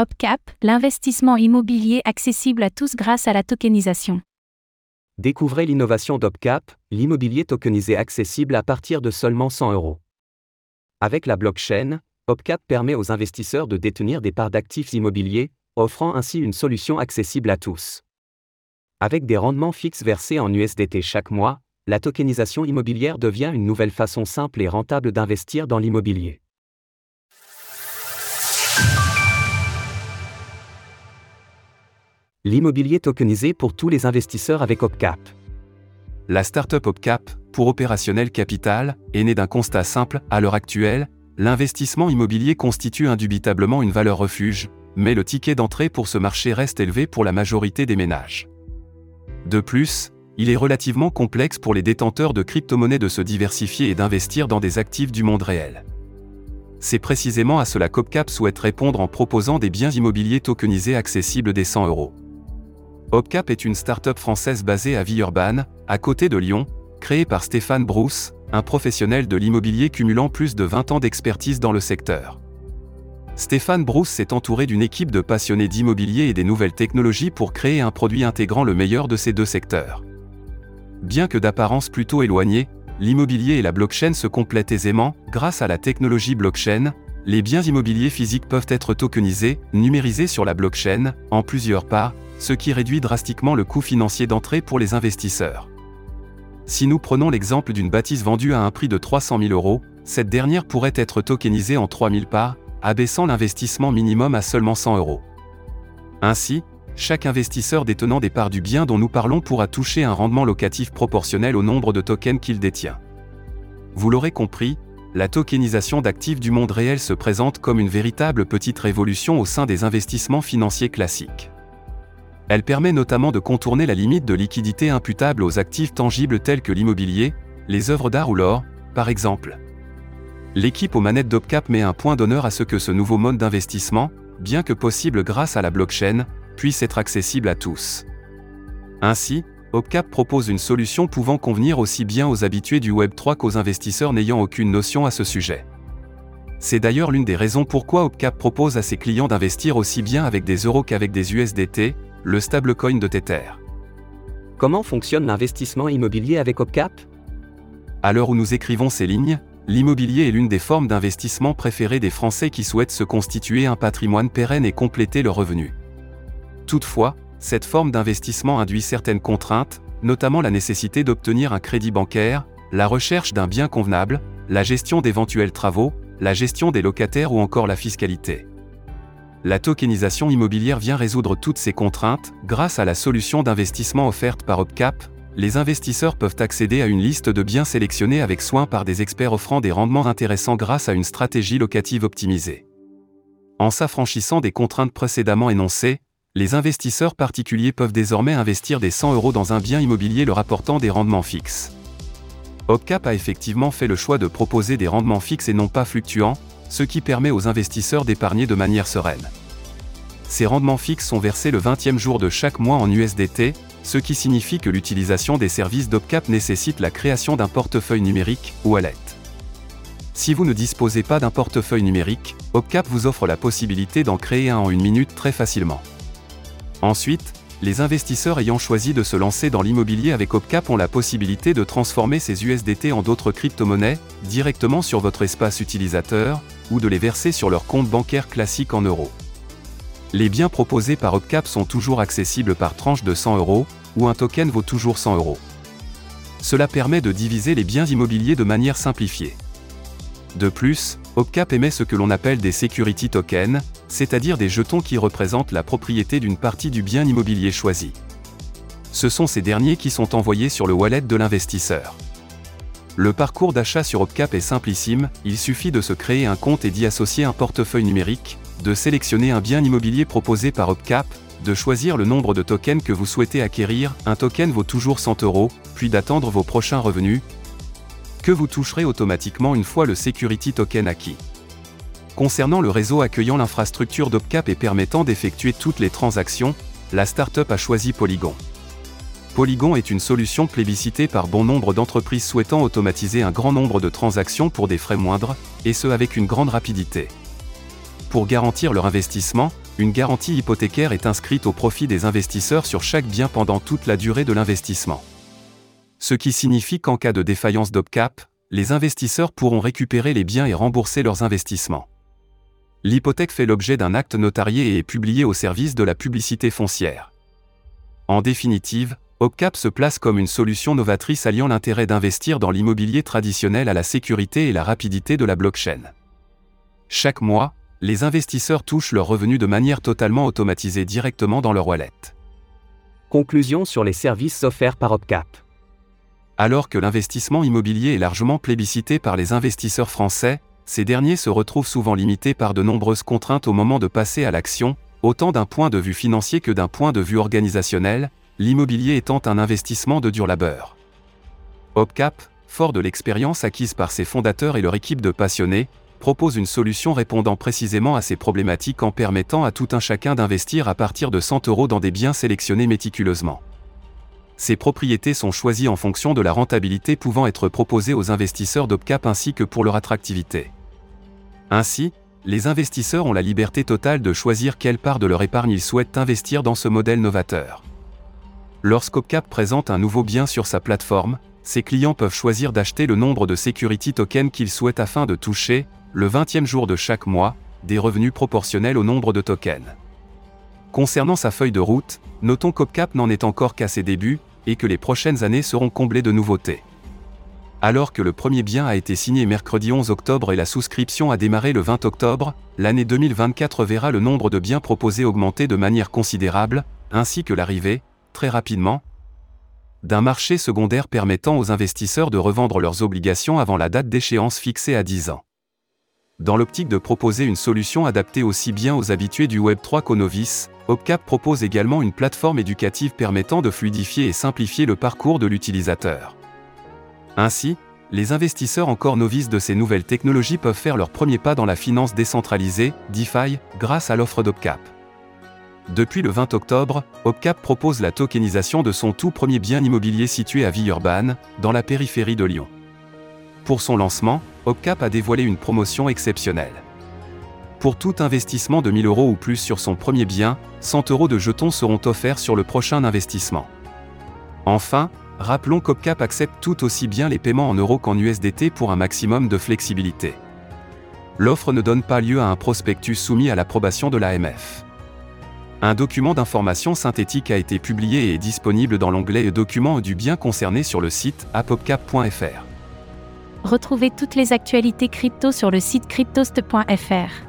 OpCap, l'investissement immobilier accessible à tous grâce à la tokenisation. Découvrez l'innovation d'OpCap, l'immobilier tokenisé accessible à partir de seulement 100 euros. Avec la blockchain, OpCap permet aux investisseurs de détenir des parts d'actifs immobiliers, offrant ainsi une solution accessible à tous. Avec des rendements fixes versés en USDT chaque mois, la tokenisation immobilière devient une nouvelle façon simple et rentable d'investir dans l'immobilier. L'immobilier tokenisé pour tous les investisseurs avec OpCap. La startup OpCap, pour opérationnel capital, est née d'un constat simple, à l'heure actuelle, l'investissement immobilier constitue indubitablement une valeur refuge, mais le ticket d'entrée pour ce marché reste élevé pour la majorité des ménages. De plus, il est relativement complexe pour les détenteurs de crypto-monnaies de se diversifier et d'investir dans des actifs du monde réel. C'est précisément à cela qu'OpCap souhaite répondre en proposant des biens immobiliers tokenisés accessibles des 100 euros. Opcap est une start-up française basée à Villeurbanne, à côté de Lyon, créée par Stéphane Brousse, un professionnel de l'immobilier cumulant plus de 20 ans d'expertise dans le secteur. Stéphane Brousse s'est entouré d'une équipe de passionnés d'immobilier et des nouvelles technologies pour créer un produit intégrant le meilleur de ces deux secteurs. Bien que d'apparence plutôt éloignée, l'immobilier et la blockchain se complètent aisément, grâce à la technologie blockchain, les biens immobiliers physiques peuvent être tokenisés, numérisés sur la blockchain, en plusieurs pas, ce qui réduit drastiquement le coût financier d'entrée pour les investisseurs. Si nous prenons l'exemple d'une bâtisse vendue à un prix de 300 000 euros, cette dernière pourrait être tokenisée en 3000 parts, abaissant l'investissement minimum à seulement 100 euros. Ainsi, chaque investisseur détenant des parts du bien dont nous parlons pourra toucher un rendement locatif proportionnel au nombre de tokens qu'il détient. Vous l'aurez compris, la tokenisation d'actifs du monde réel se présente comme une véritable petite révolution au sein des investissements financiers classiques. Elle permet notamment de contourner la limite de liquidité imputable aux actifs tangibles tels que l'immobilier, les œuvres d'art ou l'or, par exemple. L'équipe aux manettes d'Opcap met un point d'honneur à ce que ce nouveau mode d'investissement, bien que possible grâce à la blockchain, puisse être accessible à tous. Ainsi, Opcap propose une solution pouvant convenir aussi bien aux habitués du Web3 qu'aux investisseurs n'ayant aucune notion à ce sujet. C'est d'ailleurs l'une des raisons pourquoi Opcap propose à ses clients d'investir aussi bien avec des euros qu'avec des USDT, le stablecoin de Tether. Comment fonctionne l'investissement immobilier avec OpCap? À l'heure où nous écrivons ces lignes, l'immobilier est l'une des formes d'investissement préférées des Français qui souhaitent se constituer un patrimoine pérenne et compléter leurs revenus. Toutefois, cette forme d'investissement induit certaines contraintes, notamment la nécessité d'obtenir un crédit bancaire, la recherche d'un bien convenable, la gestion d'éventuels travaux, la gestion des locataires ou encore la fiscalité. La tokenisation immobilière vient résoudre toutes ces contraintes, grâce à la solution d'investissement offerte par OpCap, les investisseurs peuvent accéder à une liste de biens sélectionnés avec soin par des experts offrant des rendements intéressants grâce à une stratégie locative optimisée. En s'affranchissant des contraintes précédemment énoncées, les investisseurs particuliers peuvent désormais investir des 100 euros dans un bien immobilier leur apportant des rendements fixes. OpCap a effectivement fait le choix de proposer des rendements fixes et non pas fluctuants, ce qui permet aux investisseurs d'épargner de manière sereine. Ces rendements fixes sont versés le 20e jour de chaque mois en USDT, ce qui signifie que l'utilisation des services d'Opcap nécessite la création d'un portefeuille numérique, Wallet. Si vous ne disposez pas d'un portefeuille numérique, Opcap vous offre la possibilité d'en créer un en une minute très facilement. Ensuite, les investisseurs ayant choisi de se lancer dans l'immobilier avec Opcap ont la possibilité de transformer ces USDT en d'autres crypto-monnaies, directement sur votre espace utilisateur, ou de les verser sur leur compte bancaire classique en euros. Les biens proposés par Opcap sont toujours accessibles par tranche de 100 euros, ou un token vaut toujours 100 euros. Cela permet de diviser les biens immobiliers de manière simplifiée. De plus, Opcap émet ce que l'on appelle des security tokens, c'est-à-dire des jetons qui représentent la propriété d'une partie du bien immobilier choisi. Ce sont ces derniers qui sont envoyés sur le wallet de l'investisseur. Le parcours d'achat sur Opcap est simplissime, il suffit de se créer un compte et d'y associer un portefeuille numérique, de sélectionner un bien immobilier proposé par Opcap, de choisir le nombre de tokens que vous souhaitez acquérir, un token vaut toujours 100 euros, puis d'attendre vos prochains revenus, que vous toucherez automatiquement une fois le Security Token acquis. Concernant le réseau accueillant l'infrastructure d'Opcap et permettant d'effectuer toutes les transactions, la startup a choisi Polygon. Polygon est une solution plébiscitée par bon nombre d'entreprises souhaitant automatiser un grand nombre de transactions pour des frais moindres, et ce avec une grande rapidité. Pour garantir leur investissement, une garantie hypothécaire est inscrite au profit des investisseurs sur chaque bien pendant toute la durée de l'investissement. Ce qui signifie qu'en cas de défaillance d'OPCAP, les investisseurs pourront récupérer les biens et rembourser leurs investissements. L'hypothèque fait l'objet d'un acte notarié et est publié au service de la publicité foncière. En définitive, OPCAP se place comme une solution novatrice alliant l'intérêt d'investir dans l'immobilier traditionnel à la sécurité et la rapidité de la blockchain. Chaque mois, les investisseurs touchent leurs revenus de manière totalement automatisée directement dans leur wallet. Conclusion sur les services offerts par OPCAP. Alors que l'investissement immobilier est largement plébiscité par les investisseurs français, ces derniers se retrouvent souvent limités par de nombreuses contraintes au moment de passer à l'action, autant d'un point de vue financier que d'un point de vue organisationnel, l'immobilier étant un investissement de dur labeur. OPCAP, fort de l'expérience acquise par ses fondateurs et leur équipe de passionnés, propose une solution répondant précisément à ces problématiques en permettant à tout un chacun d'investir à partir de 100 euros dans des biens sélectionnés méticuleusement. Ces propriétés sont choisies en fonction de la rentabilité pouvant être proposée aux investisseurs d'OPCAP ainsi que pour leur attractivité. Ainsi, les investisseurs ont la liberté totale de choisir quelle part de leur épargne ils souhaitent investir dans ce modèle novateur. Lorsqu'OPCAP présente un nouveau bien sur sa plateforme, ses clients peuvent choisir d'acheter le nombre de security tokens qu'ils souhaitent afin de toucher, le 20e jour de chaque mois, des revenus proportionnels au nombre de tokens. Concernant sa feuille de route, notons qu'OPCAP n'en est encore qu'à ses débuts, et que les prochaines années seront comblées de nouveautés. Alors que le premier bien a été signé mercredi 11 octobre et la souscription a démarré le 20 octobre, l'année 2024 verra le nombre de biens proposés augmenter de manière considérable, ainsi que l'arrivée, très rapidement, d'un marché secondaire permettant aux investisseurs de revendre leurs obligations avant la date d'échéance fixée à 10 ans. Dans l'optique de proposer une solution adaptée aussi bien aux habitués du Web3 qu'aux novices, OPCAP propose également une plateforme éducative permettant de fluidifier et simplifier le parcours de l'utilisateur. Ainsi, les investisseurs encore novices de ces nouvelles technologies peuvent faire leur premier pas dans la finance décentralisée, DeFi, grâce à l'offre d'OPCAP. Depuis le 20 octobre, OPCAP propose la tokenisation de son tout premier bien immobilier situé à Villeurbanne, dans la périphérie de Lyon. Pour son lancement, OPCAP a dévoilé une promotion exceptionnelle. Pour tout investissement de 1000 euros ou plus sur son premier bien, 100 euros de jetons seront offerts sur le prochain investissement. Enfin, Rappelons qu'OPCAP accepte tout aussi bien les paiements en euros qu'en USDT pour un maximum de flexibilité. L'offre ne donne pas lieu à un prospectus soumis à l'approbation de l'AMF. Un document d'information synthétique a été publié et est disponible dans l'onglet Documents du bien concerné sur le site apopcap.fr. Retrouvez toutes les actualités crypto sur le site cryptost.fr.